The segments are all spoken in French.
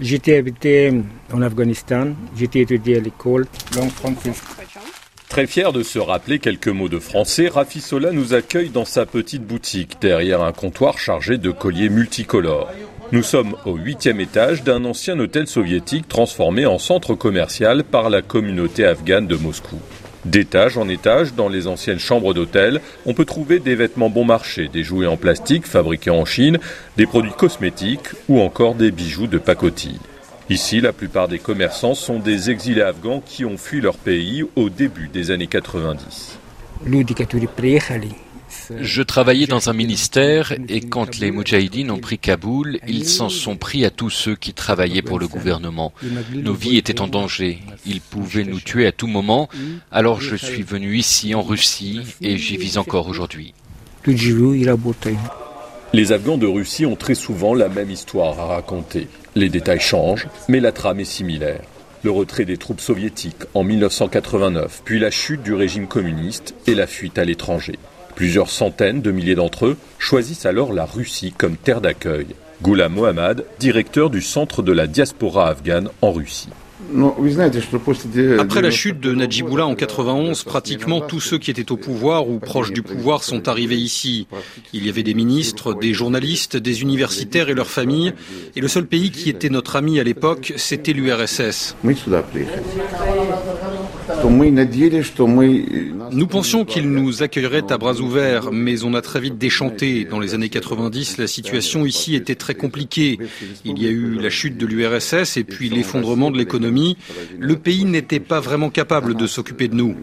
J'étais habité en Afghanistan, j'étais étudié à l'école. Très fier de se rappeler quelques mots de français, Rafi Sola nous accueille dans sa petite boutique, derrière un comptoir chargé de colliers multicolores. Nous sommes au huitième étage d'un ancien hôtel soviétique transformé en centre commercial par la communauté afghane de Moscou. D'étage en étage, dans les anciennes chambres d'hôtel, on peut trouver des vêtements bon marché, des jouets en plastique fabriqués en Chine, des produits cosmétiques ou encore des bijoux de pacotille. Ici, la plupart des commerçants sont des exilés afghans qui ont fui leur pays au début des années 90. Je travaillais dans un ministère et quand les Moudjahidines ont pris Kaboul, ils s'en sont pris à tous ceux qui travaillaient pour le gouvernement. Nos vies étaient en danger. Ils pouvaient nous tuer à tout moment. Alors je suis venu ici en Russie et j'y vis encore aujourd'hui. Les Afghans de Russie ont très souvent la même histoire à raconter. Les détails changent, mais la trame est similaire. Le retrait des troupes soviétiques en 1989, puis la chute du régime communiste et la fuite à l'étranger. Plusieurs centaines de milliers d'entre eux choisissent alors la Russie comme terre d'accueil. Ghulam Mohammad, directeur du centre de la diaspora afghane en Russie. Après la chute de Najibullah en 91, pratiquement tous ceux qui étaient au pouvoir ou proches du pouvoir sont arrivés ici. Il y avait des ministres, des journalistes, des universitaires et leurs familles. Et le seul pays qui était notre ami à l'époque, c'était l'URSS. Nous pensions qu'ils nous accueilleraient à bras ouverts, mais on a très vite déchanté. Dans les années 90, la situation ici était très compliquée. Il y a eu la chute de l'URSS et puis l'effondrement de l'économie. Le pays n'était pas vraiment capable de s'occuper de nous.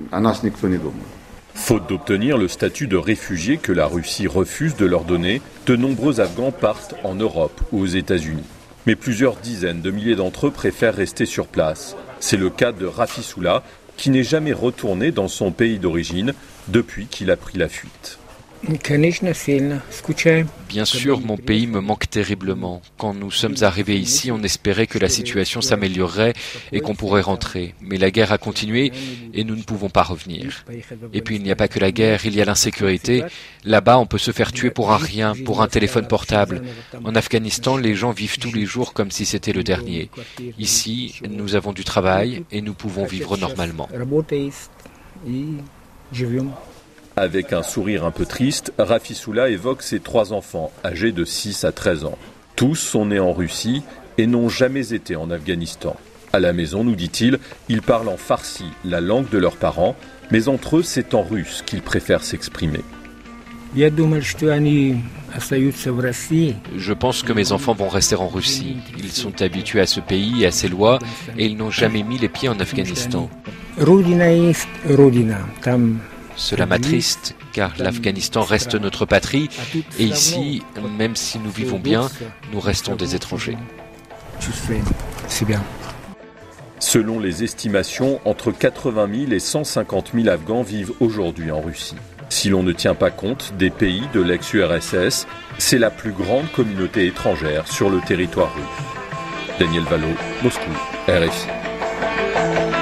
Faute d'obtenir le statut de réfugié que la Russie refuse de leur donner, de nombreux Afghans partent en Europe ou aux États-Unis. Mais plusieurs dizaines de milliers d'entre eux préfèrent rester sur place. C'est le cas de Rafi Soula, qui n'est jamais retourné dans son pays d'origine depuis qu'il a pris la fuite. Bien sûr, mon pays me manque terriblement. Quand nous sommes arrivés ici, on espérait que la situation s'améliorerait et qu'on pourrait rentrer. Mais la guerre a continué et nous ne pouvons pas revenir. Et puis il n'y a pas que la guerre, il y a l'insécurité. Là-bas, on peut se faire tuer pour un rien, pour un téléphone portable. En Afghanistan, les gens vivent tous les jours comme si c'était le dernier. Ici, nous avons du travail et nous pouvons vivre normalement. Avec un sourire un peu triste, Rafi Soula évoque ses trois enfants, âgés de 6 à 13 ans. Tous sont nés en Russie et n'ont jamais été en Afghanistan. À la maison, nous dit-il, ils parlent en farsi, la langue de leurs parents, mais entre eux, c'est en russe qu'ils préfèrent s'exprimer. Je pense que mes enfants vont rester en Russie. Ils sont habitués à ce pays et à ses lois et ils n'ont jamais mis les pieds en Afghanistan. Cela m'attriste car l'Afghanistan reste notre patrie et ici, même si nous vivons bien, nous restons des étrangers. C'est bien. Selon les estimations, entre 80 000 et 150 000 Afghans vivent aujourd'hui en Russie. Si l'on ne tient pas compte des pays de l'ex-URSS, c'est la plus grande communauté étrangère sur le territoire russe. Daniel Valo, Moscou, RFI.